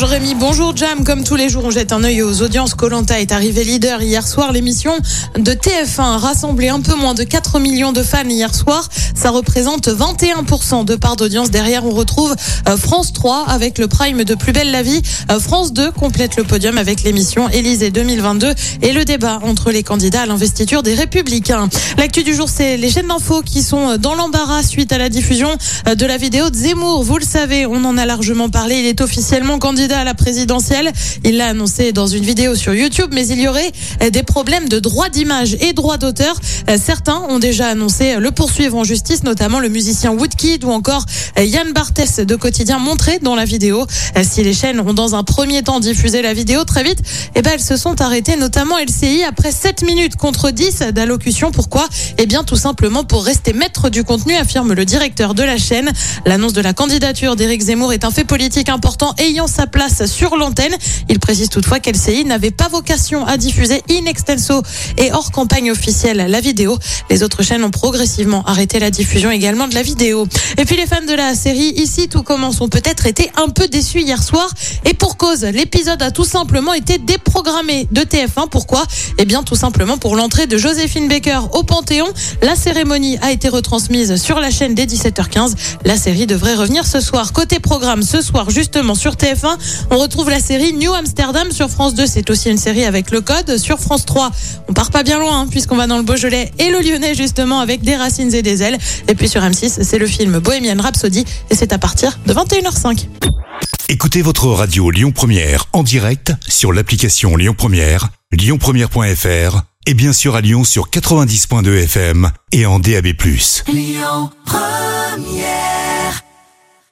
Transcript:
Bonjour Rémi, bonjour Jam. Comme tous les jours, on jette un œil aux audiences. Colanta est arrivé leader hier soir. L'émission de TF1 a rassemblé un peu moins de 4 millions de fans hier soir. Ça représente 21% de part d'audience. Derrière, on retrouve euh, France 3 avec le prime de Plus belle la vie. Euh, France 2 complète le podium avec l'émission Élysée 2022 et le débat entre les candidats à l'investiture des Républicains. L'actu du jour, c'est les chaînes d'infos qui sont dans l'embarras suite à la diffusion euh, de la vidéo de Zemmour. Vous le savez, on en a largement parlé. Il est officiellement candidat à la présidentielle. Il l'a annoncé dans une vidéo sur YouTube, mais il y aurait euh, des problèmes de droit d'image et droit d'auteur. Euh, certains ont déjà annoncé le poursuivre en justice, notamment le musicien Woodkid ou encore euh, Yann Barthès de Quotidien montré dans la vidéo. Si les chaînes ont dans un premier temps diffusé la vidéo très vite, eh ben elles se sont arrêtées, notamment LCI après 7 minutes contre 10 d'allocution. Pourquoi? Eh bien tout simplement pour rester maître du contenu, affirme le directeur de la chaîne. L'annonce de la candidature d'Éric Zemmour est un fait politique important ayant sa sur l'antenne. Il précise toutefois qu'LCI n'avait pas vocation à diffuser in extenso et hors campagne officielle la vidéo. Les autres chaînes ont progressivement arrêté la diffusion également de la vidéo. Et puis les fans de la série Ici tout commence ont peut-être été un peu déçus hier soir et pour cause, l'épisode a tout simplement été déprogrammé de TF1. Pourquoi? Eh bien tout simplement pour l'entrée de Joséphine Baker au Panthéon. La cérémonie a été retransmise sur la chaîne dès 17h15. La série devrait revenir ce soir. Côté programme, ce soir justement sur TF1, on retrouve la série New Amsterdam sur France 2. C'est aussi une série avec le code. Sur France 3, on part pas bien loin hein, puisqu'on va dans le Beaujolais et le Lyonnais justement avec des racines et des ailes. Et puis sur M6, c'est le film Bohemian Rhapsody et c'est à partir de 21h05. Écoutez votre radio Lyon Première en direct sur l'application Lyon Première, lyonpremière.fr et bien sûr à Lyon sur 90.2 FM et en DAB+. Lyon Première